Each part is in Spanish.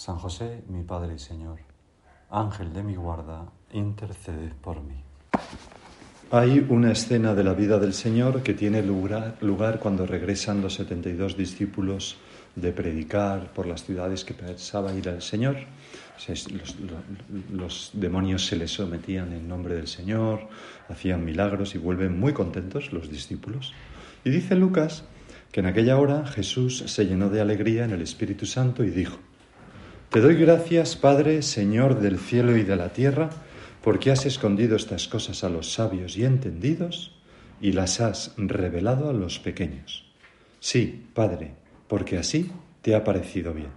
San José, mi Padre y Señor, Ángel de mi guarda, intercede por mí. Hay una escena de la vida del Señor que tiene lugar, lugar cuando regresan los 72 discípulos de predicar por las ciudades que pensaba ir al Señor. Los, demonios se les sometían en nombre del Señor, hacían milagros y vuelven muy contentos los discípulos. Y dice Lucas que en aquella hora Jesús se llenó de alegría en el Espíritu Santo y dijo, te doy gracias, Padre, Señor del cielo y de la tierra, porque has escondido estas cosas a los sabios y entendidos y las has revelado a los pequeños. Sí, Padre, porque así te ha parecido bien.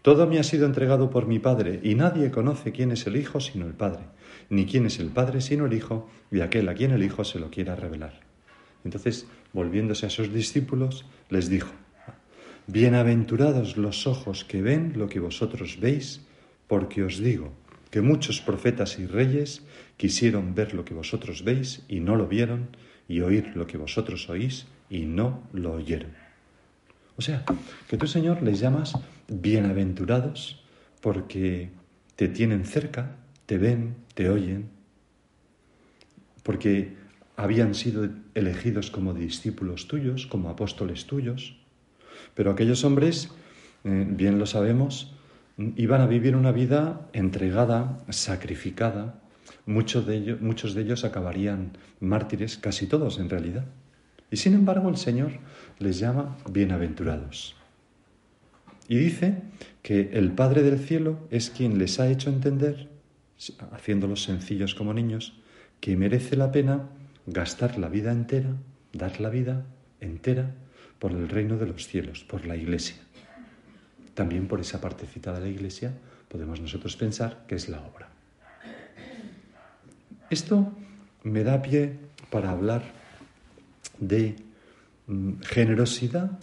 Todo me ha sido entregado por mi Padre, y nadie conoce quién es el Hijo sino el Padre, ni quién es el Padre sino el Hijo, y aquel a quien el Hijo se lo quiera revelar. Entonces, volviéndose a sus discípulos, les dijo, Bienaventurados los ojos que ven lo que vosotros veis, porque os digo que muchos profetas y reyes quisieron ver lo que vosotros veis y no lo vieron, y oír lo que vosotros oís y no lo oyeron. O sea, que tú, Señor, les llamas bienaventurados porque te tienen cerca, te ven, te oyen, porque habían sido elegidos como discípulos tuyos, como apóstoles tuyos, pero aquellos hombres, eh, bien lo sabemos, iban a vivir una vida entregada, sacrificada. Muchos de, ellos, muchos de ellos acabarían mártires, casi todos en realidad. Y sin embargo el Señor les llama bienaventurados. Y dice que el Padre del Cielo es quien les ha hecho entender, haciéndolos sencillos como niños, que merece la pena gastar la vida entera, dar la vida entera por el reino de los cielos, por la Iglesia. También por esa partecita de la Iglesia podemos nosotros pensar que es la obra. Esto me da pie para hablar de mm, generosidad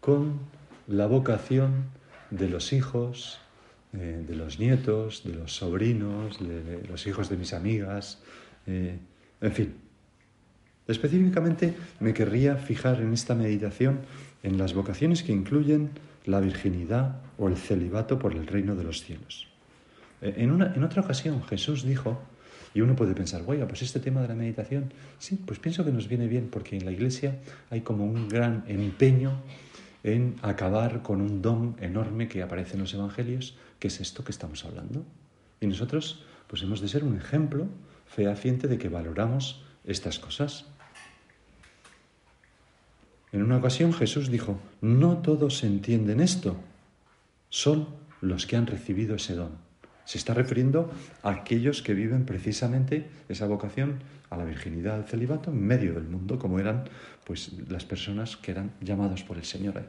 con la vocación de los hijos, eh, de los nietos, de los sobrinos, de, los hijos de mis amigas, eh, en fin, Específicamente me querría fijar en esta meditación en las vocaciones que incluyen la virginidad o el celibato por el reino de los cielos. Eh, en, una, en otra ocasión Jesús dijo, y uno puede pensar, oiga, pues este tema de la meditación, sí, pues pienso que nos viene bien porque en la iglesia hay como un gran empeño en acabar con un don enorme que aparece en los evangelios, que es esto que estamos hablando. Y nosotros pues hemos de ser un ejemplo fehaciente de que valoramos estas cosas. En una ocasión Jesús dijo, no todos entienden esto, son los que han recibido ese don. Se está refiriendo a aquellos que viven precisamente esa vocación a la virginidad, al celibato, en medio del mundo, como eran pues, las personas que eran llamados por el Señor.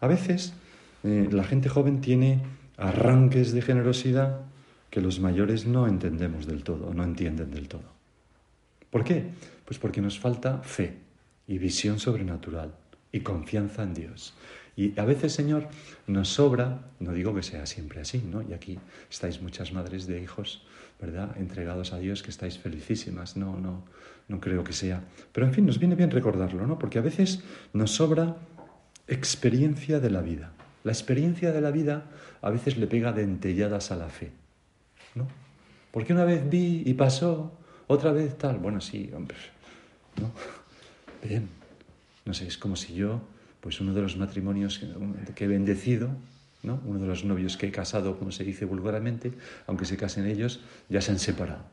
A veces eh, la gente joven tiene arranques de generosidad que los mayores no entendemos del todo, no entienden del todo. ¿Por qué? Pues porque nos falta fe y visión sobrenatural y confianza en Dios. Y a veces, Señor, nos sobra, no digo que sea siempre así, ¿no? Y aquí estáis muchas madres de hijos, ¿verdad? Entregados a Dios, que estáis felicísimas, no, no, no creo que sea. Pero en fin, nos viene bien recordarlo, ¿no? Porque a veces nos sobra experiencia de la vida. La experiencia de la vida a veces le pega dentelladas a la fe, ¿no? Porque una vez vi y pasó, otra vez tal. Bueno, sí, hombre, ¿no? Bien, no sé, es como si yo, pues uno de los matrimonios que, he bendecido, ¿no? uno de los novios que he casado, como se dice vulgarmente, aunque se casen ellos, ya se han separado.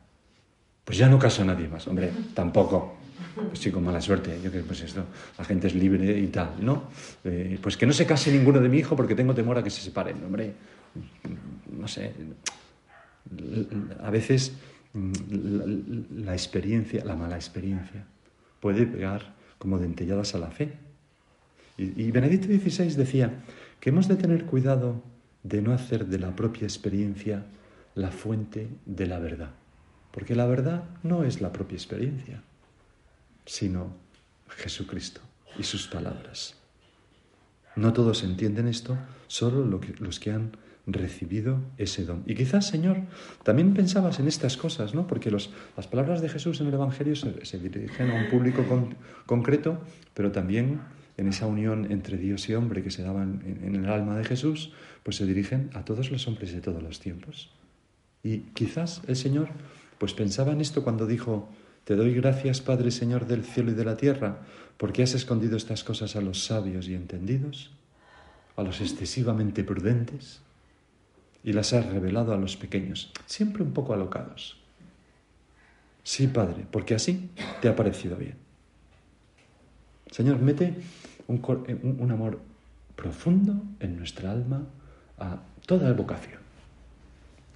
Pues ya no caso a nadie más, hombre, tampoco. Pues sí, con mala suerte, yo creo que pues esto, la gente es libre y tal, ¿no? Eh, pues que no se case ninguno de mi hijo porque tengo temor a que se separen, hombre. No sé. A veces mm, la experiencia, la mala experiencia, puede pegar como dentelladas a la fe. Y, Benedicto XVI decía que hemos de tener cuidado de no hacer de la propia experiencia la fuente de la verdad. Porque la verdad no es la propia experiencia, sino Jesucristo y sus palabras. No todos entienden esto, solo los que han recibido ese don. Y quizás, Señor, también pensabas en estas cosas, ¿no? Porque las palabras de Jesús en el Evangelio se, dirigen a un público concreto, pero también en esa unión entre Dios y hombre que se daba en, en, el alma de Jesús, pues se dirigen a todos los hombres de todos los tiempos. Y quizás el Señor, pues pensaba en esto cuando dijo, te doy gracias, Padre Señor del cielo y de la tierra, porque has escondido estas cosas a los sabios y entendidos, a los excesivamente prudentes, y las has revelado a los pequeños, siempre un poco alocados. Sí, Padre, porque así te ha parecido bien. Señor, mete un, un amor profundo en nuestra alma a toda vocación.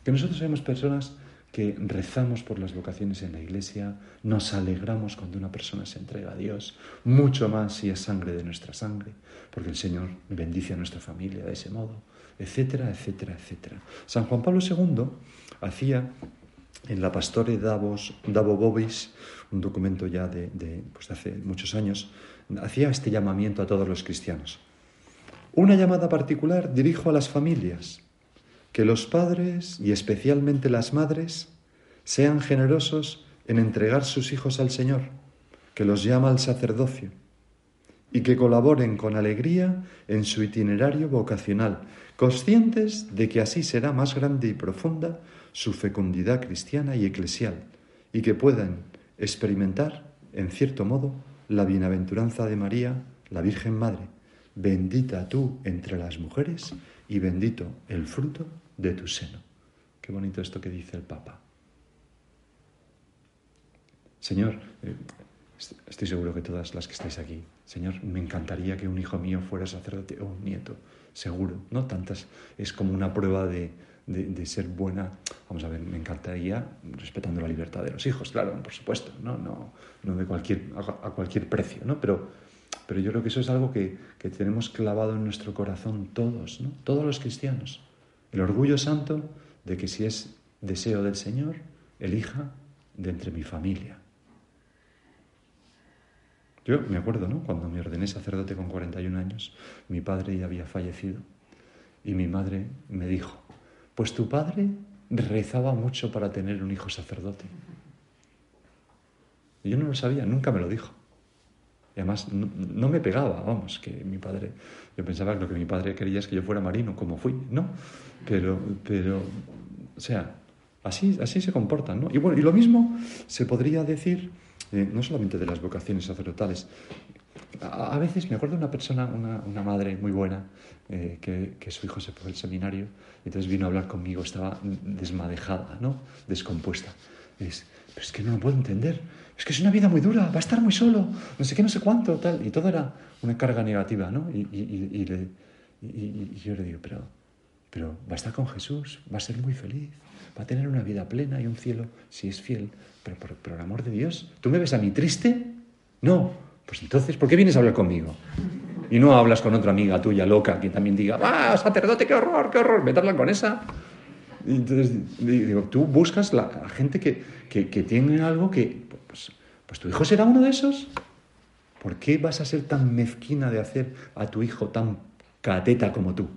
Que nosotros seamos personas que rezamos por las vocaciones en la iglesia, nos alegramos cuando una persona se entrega a Dios, mucho más si es sangre de nuestra sangre, porque el Señor bendice a nuestra familia de ese modo, etcétera, etcétera, etcétera. San Juan Pablo II hacía en la Pastore Davos, Davo Bobis, un documento ya de, de, pues hace muchos años, hacía este llamamiento a todos los cristianos. Una llamada particular dirijo a las familias, que los padres y especialmente las madres sean generosos en entregar sus hijos al Señor, que los llama al sacerdocio, y que colaboren con alegría en su itinerario vocacional, conscientes de que así será más grande y profunda su fecundidad cristiana y eclesial, y que puedan experimentar, en cierto modo, la bienaventuranza de María, la Virgen Madre, bendita tú entre las mujeres y bendito el fruto de tu seno. Qué bonito esto que dice el Papa. Señor, eh, estoy seguro que todas las que estáis aquí, Señor, me encantaría que un hijo mío fuera sacerdote o un nieto, seguro, ¿no? Tantas, es como una prueba de, de, ser buena. Vamos a ver, me encantaría, respetando la libertad de los hijos, claro, por supuesto, no, no, no de cualquier, a, cualquier precio, ¿no? Pero, pero yo creo que eso es algo que, que tenemos clavado en nuestro corazón todos, ¿no? Todos los cristianos. El orgullo santo de que si es deseo del Señor, elija de entre mi familia. Yo me acuerdo, ¿no? Cuando me ordené sacerdote con 41 años, mi padre ya había fallecido y mi madre me dijo, pues tu padre rezaba mucho para tener un hijo sacerdote. Yo no lo sabía, nunca me lo dijo. Y además no, me pegaba, vamos, que mi padre, yo pensaba que lo que mi padre quería es que yo fuera marino, como fui, ¿no? Pero, pero o sea, así, así se comportan, ¿no? Y bueno, y lo mismo se podría decir, eh, no solamente de las vocaciones sacerdotales, a, veces me acuerdo de una persona, una, una madre muy buena, eh, que, su hijo se fue al seminario, y entonces vino a hablar conmigo, estaba desmadejada, ¿no? Descompuesta. Es, pero es que no lo puedo entender es que es una vida muy dura, va a estar muy solo, no sé qué, no sé cuánto, tal. Y todo era una carga negativa, ¿no? Y, yo le digo, pero, pero va a estar con Jesús, va a ser muy feliz, va a tener una vida plena y un cielo si es fiel. Pero por, el amor de Dios, ¿tú me ves a mí triste? No. Pues entonces, ¿por qué vienes a hablar conmigo? Y no hablas con otra amiga tuya loca que también diga, ¡ah, sacerdote, qué horror, qué horror! Vete a hablar con esa. Entonces digo, tú buscas la, gente que, que, que tiene algo que pues, pues, tu hijo será uno de esos. ¿Por qué vas a ser tan mezquina de hacer a tu hijo tan cateta como tú?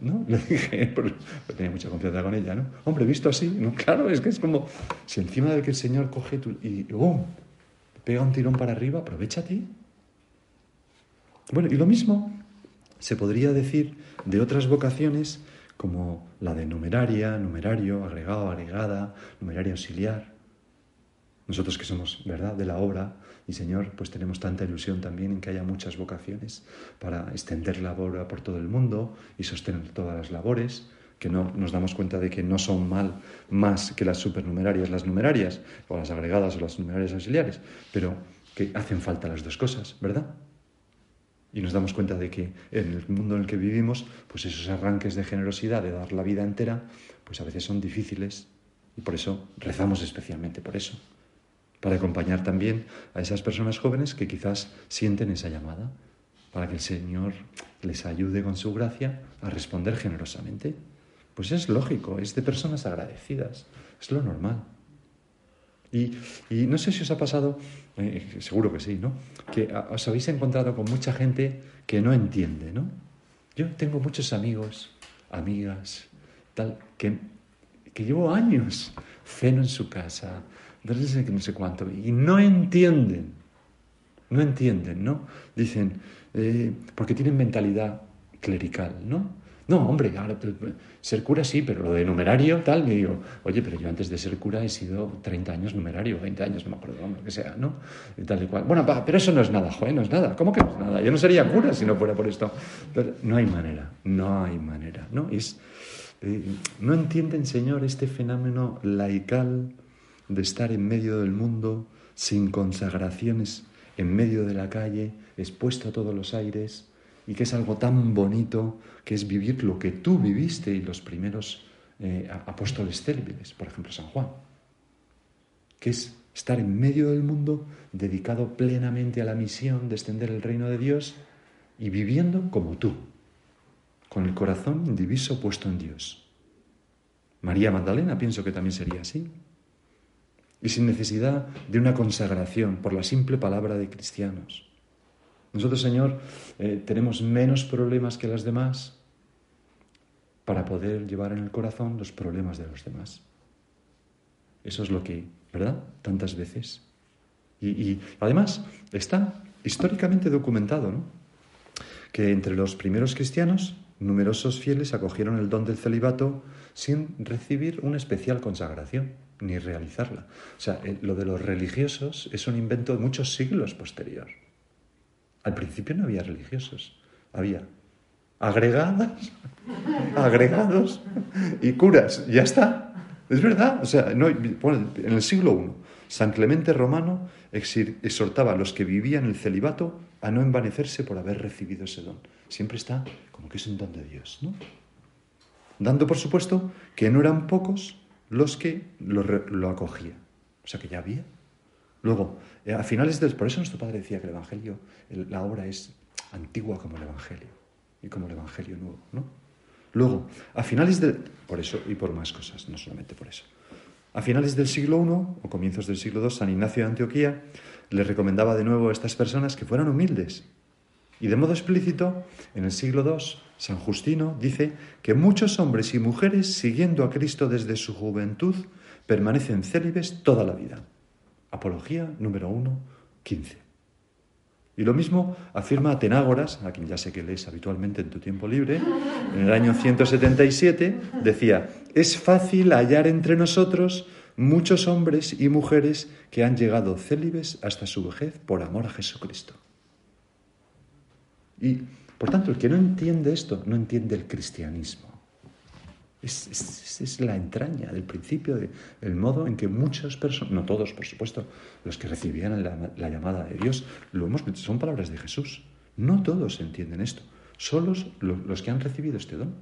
¿No? Le dije, porque tenía mucha confianza con ella, ¿no? Hombre, visto así, ¿no? Claro, es que es como si encima de que el Señor coge tu, y ¡oh! pega un tirón para arriba, aprovechate. Bueno, y lo mismo se podría decir de otras vocaciones como la de numeraria, numerario, agregado, agregada, numeraria auxiliar. Nosotros que somos, ¿verdad?, de la obra y Señor, pues tenemos tanta ilusión también en que haya muchas vocaciones para extender la obra por todo el mundo y sostener todas las labores, que no nos damos cuenta de que no son mal más que las supernumerarias, las numerarias, o las agregadas o las numerarias auxiliares, pero que hacen falta las dos cosas, ¿verdad? Y nos damos cuenta de que en el mundo en el que vivimos, pues esos arranques de generosidad, de dar la vida entera, pues a veces son difíciles y por eso rezamos especialmente por eso para acompañar también a esas personas jóvenes que quizás sienten esa llamada, para que el Señor les ayude con su gracia a responder generosamente. Pues es lógico, es de personas agradecidas, es lo normal. Y, no sé si os ha pasado, eh, seguro que sí, ¿no? Que os habéis encontrado con mucha gente que no entiende, ¿no? Yo tengo muchos amigos, amigas, tal, que, que llevo años, ceno en su casa, no sé, no sé cuánto, y no entienden, no entienden, ¿no? Dicen, eh, porque tienen mentalidad clerical, ¿no? No, hombre, ser cura sí, pero lo de numerario, tal, me digo, oye, pero yo antes de ser cura he sido 30 años numerario, 20 años, no me acuerdo, lo que sea, ¿no? Y tal y cual. Bueno, pero eso no es nada, joder, no es nada. ¿Cómo que no es nada? Yo no sería cura si no fuera por esto. Pero no hay manera, no hay manera, ¿no? Es, eh, no entienden, Señor, este fenómeno laical de estar en medio del mundo, sin consagraciones, en medio de la calle, expuesto a todos los aires, y que es algo tan bonito que es vivir lo que tú viviste y los primeros eh, apóstoles célebres, por ejemplo San Juan, que es estar en medio del mundo dedicado plenamente a la misión de extender el reino de Dios y viviendo como tú, con el corazón indiviso puesto en Dios. María Magdalena pienso que también sería así. Y sin necesidad de una consagración por la simple palabra de cristianos. Nosotros, Señor, eh, tenemos menos problemas que las demás para poder llevar en el corazón los problemas de los demás. Eso es lo que, ¿verdad? Tantas veces. Y, además está históricamente documentado, ¿no? Que entre los primeros cristianos, numerosos fieles acogieron el don del celibato sin recibir una especial consagración ni realizarla. O sea, eh, lo de los religiosos es un invento de muchos siglos posterior. Al principio no había religiosos, había agregadas, agregados y curas. Ya está. Es verdad. O sea, no, en el siglo I, San Clemente Romano exhortaba a los que vivían el celibato a no envanecerse por haber recibido ese don. Siempre está como que es un don de Dios, ¿no? Dando por supuesto que no eran pocos los que lo, lo acogían. O sea que ya había Luego, eh, a finales del... Por eso nuestro padre decía que el Evangelio, la obra es antigua como el Evangelio y como el Evangelio nuevo, ¿no? Luego, a finales del... Por eso y por más cosas, no solamente por eso. A finales del siglo I o comienzos del siglo II, San Ignacio de Antioquía le recomendaba de nuevo a estas personas que fueran humildes. Y de modo explícito, en el siglo II, San Justino dice que muchos hombres y mujeres, siguiendo a Cristo desde su juventud, permanecen célibes toda la vida. Apología número 1, 15. Y lo mismo afirma Atenágoras, a quien ya sé que lees habitualmente en tu tiempo libre, en el año 177, decía, es fácil hallar entre nosotros muchos hombres y mujeres que han llegado célibes hasta su vejez por amor a Jesucristo. Y, por tanto, el que no entiende esto, no entiende el cristianismo. Es, es, la entraña del principio, del modo en que muchas personas, no todos por supuesto, los que recibían la, llamada de Dios, lo hemos, son palabras de Jesús. No todos entienden esto, solo los, los que han recibido este don.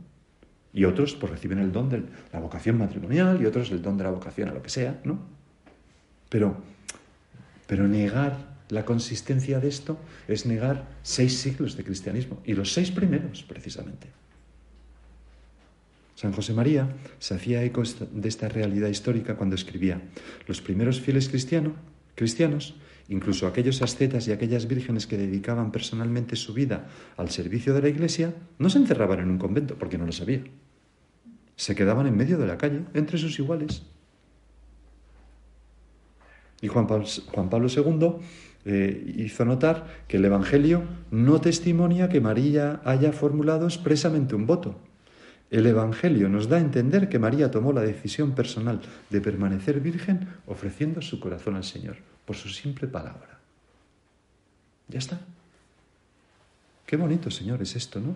Y otros pues reciben el don de la vocación matrimonial y otros el don de la vocación a lo que sea, ¿no? Pero, pero negar la consistencia de esto es negar seis siglos de cristianismo y los seis primeros, precisamente. San José María se hacía eco de esta realidad histórica cuando escribía, los primeros fieles cristianos, incluso aquellos ascetas y aquellas vírgenes que dedicaban personalmente su vida al servicio de la Iglesia, no se encerraban en un convento porque no lo sabía. Se quedaban en medio de la calle, entre sus iguales. Y Juan Pablo, II eh, hizo notar que el Evangelio no testimonia que María haya formulado expresamente un voto, el Evangelio nos da a entender que María tomó la decisión personal de permanecer virgen ofreciendo su corazón al Señor por su simple palabra. Ya está. Qué bonito, Señor, es esto, ¿no?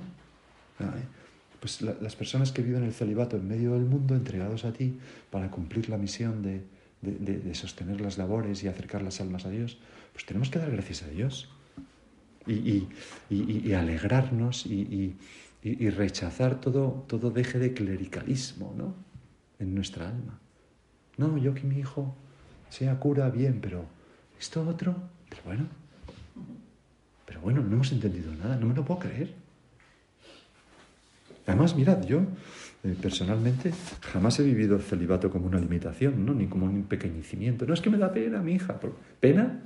Pues las personas que viven el celibato en medio del mundo, entregados a ti para cumplir la misión de, sostener las labores y acercar las almas a Dios, pues tenemos que dar gracias a Dios y, y alegrarnos y y, rechazar todo, todo deje de clericalismo ¿no? en nuestra alma. No, yo que mi hijo sea cura, bien, pero esto otro, pero bueno, Pero bueno, no hemos entendido nada, no me lo puedo creer. Además, mirad, yo eh, personalmente jamás he vivido el celibato como una limitación, ¿no? ni como un pequeñecimiento. No es que me da pena, mi hija. ¿Pena?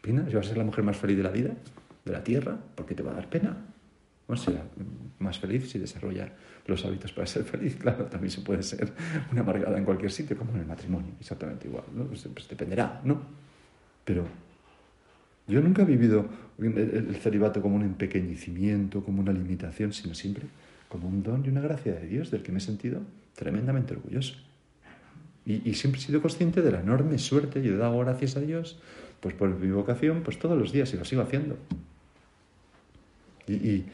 ¿Pena? ¿Si vas a ser la mujer más feliz de la vida? ¿De la tierra? ¿Por qué te va a dar pena? Será más feliz si desarrolla los hábitos para ser feliz. Claro, también se puede ser una amargada en cualquier sitio, como en el matrimonio, exactamente igual. ¿no? Pues, pues dependerá, ¿no? Pero yo nunca he vivido el celibato como un empequeñecimiento, como una limitación, sino siempre como un don y una gracia de Dios del que me he sentido tremendamente orgulloso. Y, siempre he sido consciente de la enorme suerte y he dado gracias a Dios pues por mi vocación pues todos los días y lo sigo haciendo. Y,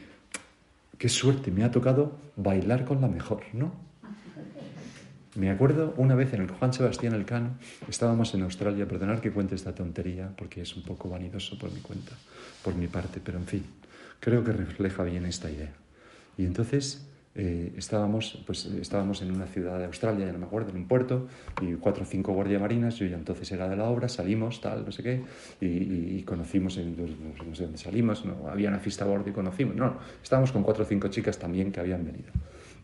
qué suerte me ha tocado bailar con la mejor, ¿no? Me acuerdo una vez en el Juan Sebastián Elcano, estábamos en Australia, perdonar que cuente esta tontería porque es un poco vanidoso por mi cuenta, por mi parte, pero en fin, creo que refleja bien esta idea. Y entonces eh, estábamos, pues, estábamos en una ciudad de Australia, ya no me acuerdo, en un puerto, y cuatro o cinco guardias marinas, yo ya entonces era de la obra, salimos, tal, no sé qué, y, conocimos, en, no sé dónde salimos, no, había una fiesta a bordo y conocimos, no, estábamos con cuatro o cinco chicas también que habían venido.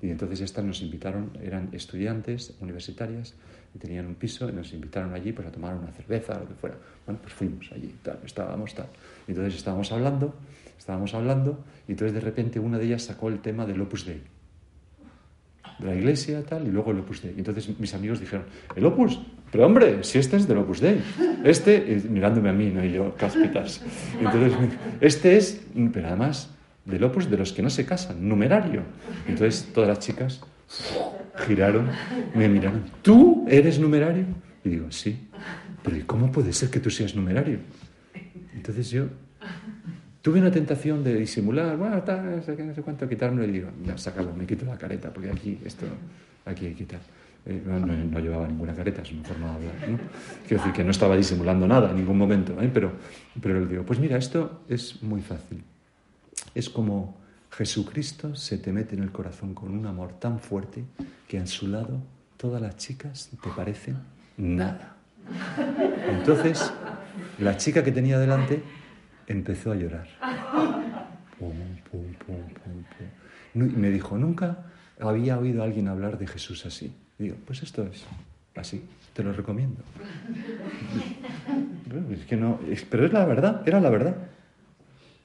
Y entonces estas nos invitaron, eran estudiantes universitarias, y tenían un piso, y nos invitaron allí pues, a tomar una cerveza, lo que fuera. Bueno, pues fuimos allí, tal, estábamos tal. Y entonces estábamos hablando, estábamos hablando y entonces de repente una de ellas sacó el tema del Opus Dei, de la iglesia tal, y luego el Opus Dei. Y entonces mis amigos dijeron, el Opus, pero hombre, si este es del Opus Dei, este, mirándome a mí, no y yo, cáspitas. Entonces, este es, pero además, del Opus de los que no se casan, numerario. Entonces todas las chicas giraron, me miraron, ¿tú eres numerario? Y digo, sí, pero ¿y cómo puede ser que tú seas numerario? Entonces yo Tuve una tentación de disimular, bueno, tal, no sé, no cuánto, quitármelo y digo, ya, sácalo, me quito la careta, porque aquí, esto, aquí hay que quitar. Eh, no, llevaba ninguna careta, es una forma hablar, ¿no? Quiero decir que no estaba disimulando nada en ningún momento, ¿eh? pero, pero le digo, pues mira, esto es muy fácil. Es como Jesucristo se te mete en el corazón con un amor tan fuerte que a su lado todas las chicas te parecen nada. Entonces, la chica que tenía delante empezó a llorar. y me dijo, nunca había oído a alguien hablar de Jesús así. digo, pues esto es así, te lo recomiendo. es que no, pero es la verdad, era la verdad.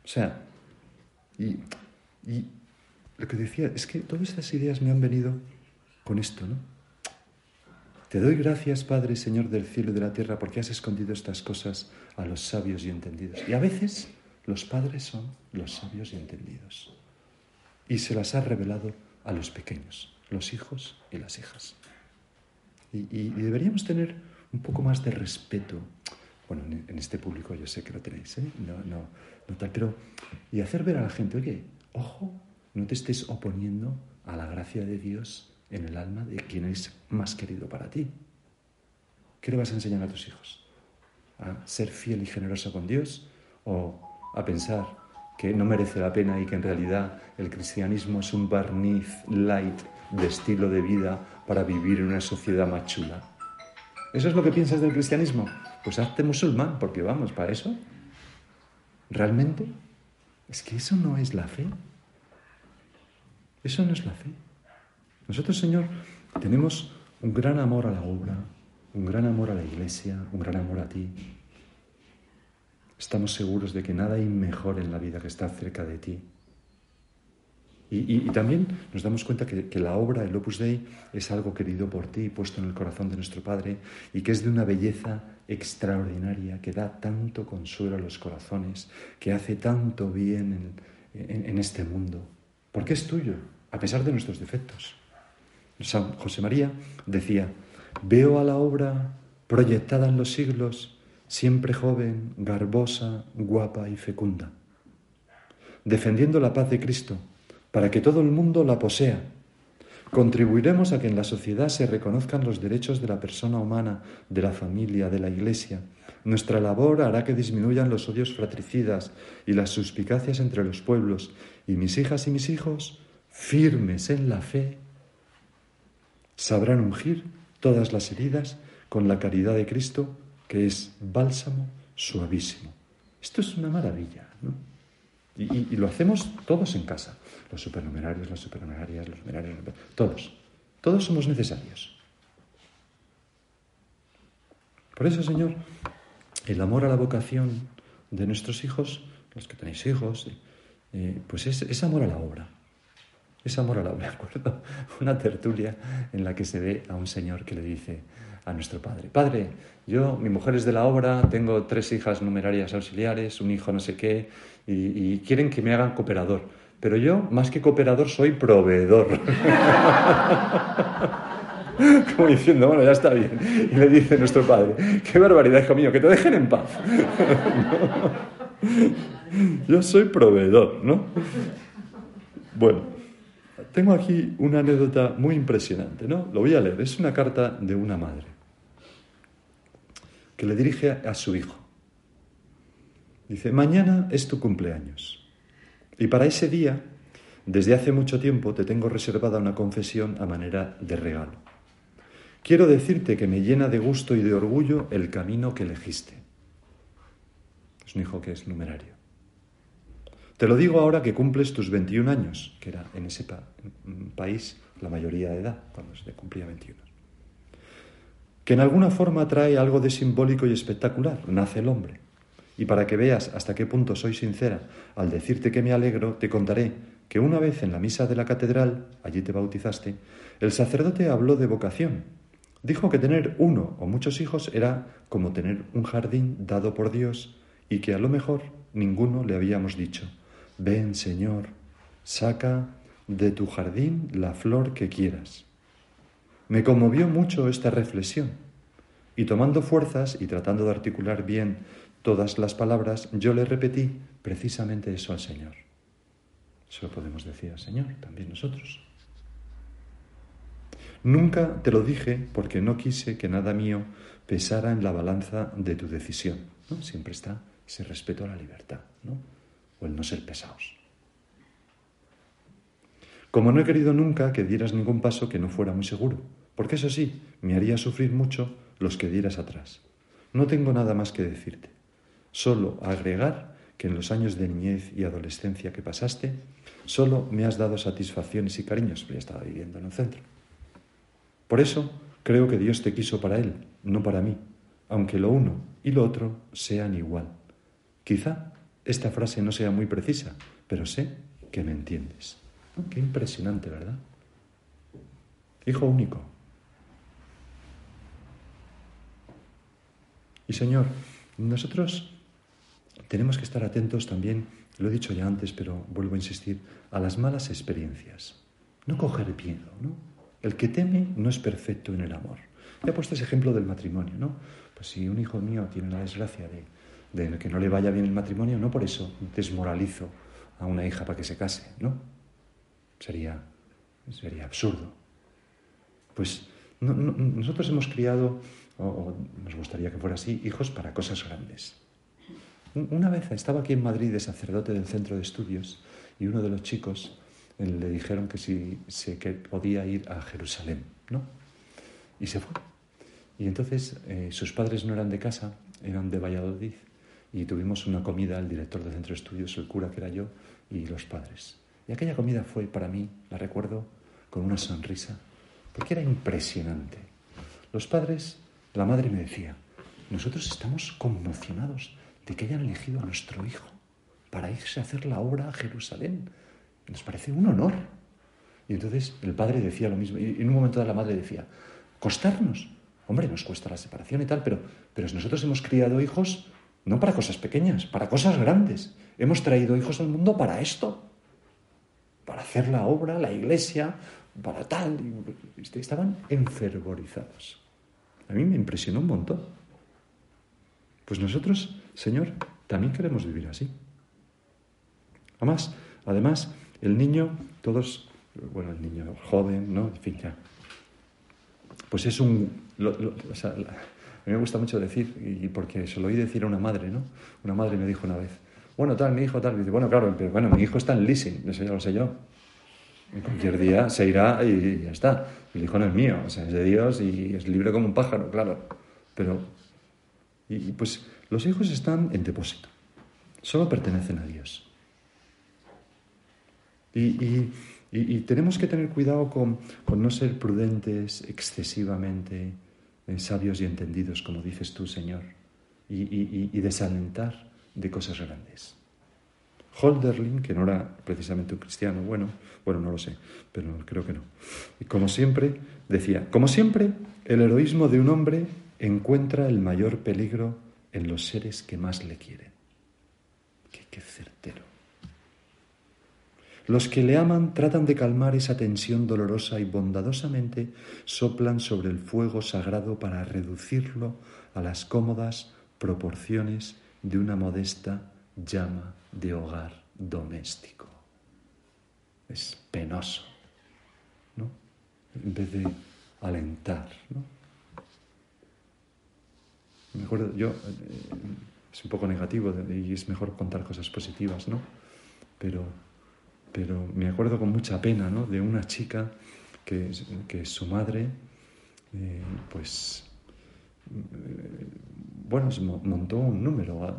O sea, y, y lo que decía es que todas estas ideas me han venido con esto, ¿no? Te doy gracias, Padre, Señor del cielo y de la tierra, porque has escondido estas cosas a los sabios y entendidos. Y a veces los padres son los sabios y entendidos. Y se las ha revelado a los pequeños, los hijos y las hijas. Y, deberíamos tener un poco más de respeto. Bueno, en, este público yo sé que lo tenéis, ¿eh? No, no, no tal, pero. Y hacer ver a la gente, oye, ojo, no te estés oponiendo a la gracia de Dios en el alma de quien es más querido para ti. ¿Qué le vas a enseñar a tus hijos? ¿A ser fiel y generoso con Dios o a pensar que no merece la pena y que en realidad el cristianismo es un barniz light de estilo de vida para vivir en una sociedad más chula? ¿Eso es lo que piensas del cristianismo? Pues hazte musulmán, porque vamos, para eso. ¿Realmente? Es que eso no es la fe. Eso no es la fe. Nosotros, Señor, tenemos un gran amor a la obra, un gran amor a la iglesia, un gran amor a ti. Estamos seguros de que nada hay mejor en la vida que estar cerca de ti. Y, también nos damos cuenta que, que, la obra, el Opus Dei, es algo querido por ti, puesto en el corazón de nuestro Padre, y que es de una belleza extraordinaria, que da tanto consuelo a los corazones, que hace tanto bien en, en este mundo, porque es tuyo, a pesar de nuestros defectos. San José María decía, veo a la obra proyectada en los siglos, siempre joven, garbosa, guapa y fecunda, defendiendo la paz de Cristo, para que todo el mundo la posea. Contribuiremos a que en la sociedad se reconozcan los derechos de la persona humana, de la familia, de la Iglesia. Nuestra labor hará que disminuyan los odios fratricidas y las suspicacias entre los pueblos, y mis hijas y mis hijos, firmes en la fe, sabrán ungir todas las heridas con la caridad de Cristo, que es bálsamo suavísimo. Esto es una maravilla, ¿no? Y, lo hacemos todos en casa. Los supernumerarios, las supernumerarias, los numerarios, todos. Todos somos necesarios. Por eso, Señor, el amor a la vocación de nuestros hijos, los que tenéis hijos, eh, pues es, amor a la obra. Es amor a la obra. Me acuerdo una tertulia en la que se ve a un señor que le dice a nuestro padre, Padre, yo, mi mujer es de la obra, tengo tres hijas numerarias auxiliares, un hijo no sé qué, y, quieren que me hagan cooperador. Pero yo, más que cooperador, soy proveedor. Como diciendo, bueno, ya está bien. Y le dice nuestro padre, qué barbaridad, hijo mío, que te dejen en paz. Yo soy proveedor, ¿no? Bueno, tengo aquí una anécdota muy impresionante, ¿no? Lo voy a leer. Es una carta de una madre que le dirige a su hijo. Dice, mañana es tu cumpleaños. Y para ese día, desde hace mucho tiempo, te tengo reservada una confesión a manera de regalo. Quiero decirte que me llena de gusto y de orgullo el camino que elegiste. Es un hijo que es numerario. Te lo digo ahora que cumples tus 21 años, que era en ese país la mayoría de edad, cuando se cumplía 21. Que en alguna forma trae algo de simbólico y espectacular, nace el hombre. Y para que veas hasta qué punto soy sincera, al decirte que me alegro, te contaré que una vez en la misa de la catedral, allí te bautizaste, el sacerdote habló de vocación. Dijo que tener uno o muchos hijos era como tener un jardín dado por Dios y que a lo mejor ninguno le habíamos dicho Ven, Señor, saca de tu jardín la flor que quieras. Me conmovió mucho esta reflexión, y tomando fuerzas y tratando de articular bien todas las palabras, yo le repetí precisamente eso al Señor. Eso lo podemos decir al Señor, también nosotros. Nunca te lo dije porque no quise que nada mío pesara en la balanza de tu decisión. ¿no? Siempre está ese respeto a la libertad. ¿no? O el no ser pesados. Como no he querido nunca que dieras ningún paso que no fuera muy seguro, porque eso sí, me haría sufrir mucho los que dieras atrás. No tengo nada más que decirte, solo agregar que en los años de niñez y adolescencia que pasaste, solo me has dado satisfacciones y cariños, porque estaba viviendo en el centro. Por eso creo que Dios te quiso para Él, no para mí, aunque lo uno y lo otro sean igual. Quizá esta frase no sea muy precisa, pero sé que me entiendes. Qué impresionante, ¿verdad? Hijo único. Y Señor, nosotros tenemos que estar atentos también, lo he dicho ya antes, pero vuelvo a insistir, a las malas experiencias. No coger miedo, ¿no? El que teme no es perfecto en el amor. he puesto ese ejemplo del matrimonio, ¿no? Pues si un hijo mío tiene la desgracia de de que no le vaya bien el matrimonio, no por eso desmoralizo a una hija para que se case, ¿no? Sería, sería absurdo. Pues nosotros hemos criado, o, nos gustaría que fuera así, hijos para cosas grandes. Una vez estaba aquí en Madrid de sacerdote del centro de estudios y uno de los chicos eh, le dijeron que si se que podía ir a Jerusalén, ¿no? Y se fue. Y entonces eh, sus padres no eran de casa, eran de Valladolid y tuvimos una comida, el director del centro de estudios, el cura que era yo y los padres. Y aquella comida fue para mí, la recuerdo, con una sonrisa, porque era impresionante. Los padres, la madre me decía, nosotros estamos conmocionados de que hayan elegido a nuestro hijo para irse a hacer la obra a Jerusalén. Nos parece un honor. Y entonces el padre decía lo mismo. Y en un momento la madre decía, costarnos. Hombre, nos cuesta la separación y tal, pero, pero nosotros hemos criado hijos no para cosas pequeñas, para cosas grandes. Hemos traído hijos al mundo para esto, para hacer la obra, la iglesia, para tal. Estaban enfervorizados. A mí me impresionó un montón. Pues nosotros, Señor, también queremos vivir así. Además, además, el niño, todos, bueno, el niño joven, ¿no? En fin, ya. Pues es un. A mí me gusta mucho decir, y porque se lo oí decir a una madre, ¿no? Una madre me dijo una vez, bueno, tal, mi hijo, tal. Y dice, bueno, claro, pero bueno, mi hijo está en leasing, eso ya lo sé yo. En cualquier día se irá y ya está. El hijo no es mío, o sea, es de Dios y es libre como un pájaro, claro. Pero, y, pues los hijos están en depósito, solo pertenecen a Dios. Y, tenemos que tener cuidado con, no ser prudentes excesivamente, eh, sabios y entendidos, como dices tú, Señor, y, desalentar de cosas grandes. Holderlin, que no era precisamente un cristiano, bueno, bueno, no lo sé, pero creo que no. Y como siempre, decía, como siempre, el heroísmo de un hombre encuentra el mayor peligro en los seres que más le quieren. Qué, qué certero. Los que le aman tratan de calmar esa tensión dolorosa y bondadosamente soplan sobre el fuego sagrado para reducirlo a las cómodas proporciones de una modesta llama de hogar doméstico. Es penoso, ¿no? En vez de alentar, ¿no? Me acuerdo, yo, eh, es un poco negativo y es mejor contar cosas positivas, ¿no? Pero, pero me acuerdo con mucha pena, ¿no? De una chica que, que su madre, eh, pues, eh, bueno, montó un número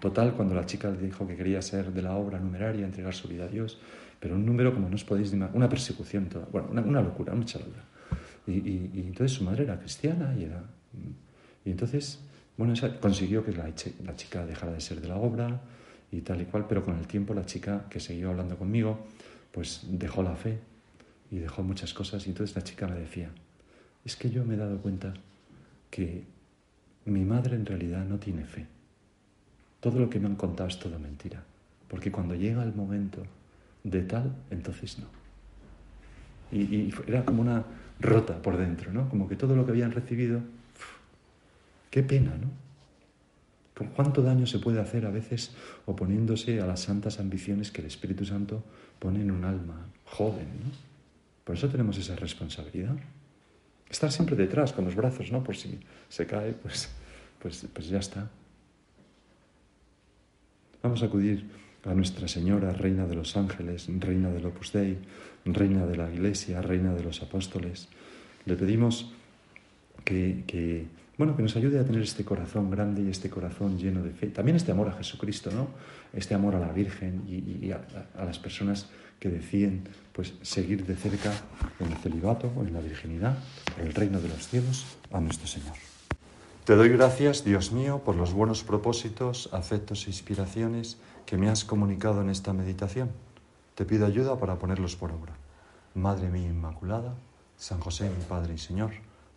total cuando la chica le dijo que quería ser de la obra numeraria, entregar su vida a Dios, pero un número como no os podéis imaginar, una persecución toda, bueno, una, locura, una chaladura. Y, y, y, entonces su madre era cristiana y era... Y entonces bueno, consiguió que la, la, chica dejara de ser de la obra y tal y cual, pero con el tiempo la chica que siguió hablando conmigo, pues dejó la fe y dejó muchas cosas y entonces la chica me decía, es que yo me he dado cuenta que mi madre en realidad no tiene fe. Todo lo que me han contado es todo mentira, porque cuando llega el momento de tal, entonces no. Y, y era como una rota por dentro, ¿no? Como que todo lo que habían recibido Qué pena, ¿no? ¿Con cuánto daño se puede hacer a veces oponiéndose a las santas ambiciones que el Espíritu Santo pone en un alma joven, ¿no? Por eso tenemos esa responsabilidad. Estar siempre detrás con los brazos, ¿no? Por si se cae, pues, pues, pues ya está. Vamos a acudir a Nuestra Señora, Reina de los Ángeles, Reina del Opus Dei, Reina de la Iglesia, Reina de los Apóstoles. Le pedimos que, que bueno, que nos ayude a tener este corazón grande y este corazón lleno de fe. También este amor a Jesucristo, ¿no? Este amor a la Virgen y, a, las personas que deciden pues, seguir de cerca en el celibato o en la virginidad, por el reino de los cielos, a nuestro Señor. Te doy gracias, Dios mío, por los buenos propósitos, afectos e inspiraciones que me has comunicado en esta meditación. Te pido ayuda para ponerlos por obra. Madre mía Inmaculada, San José, mi Padre y Señor,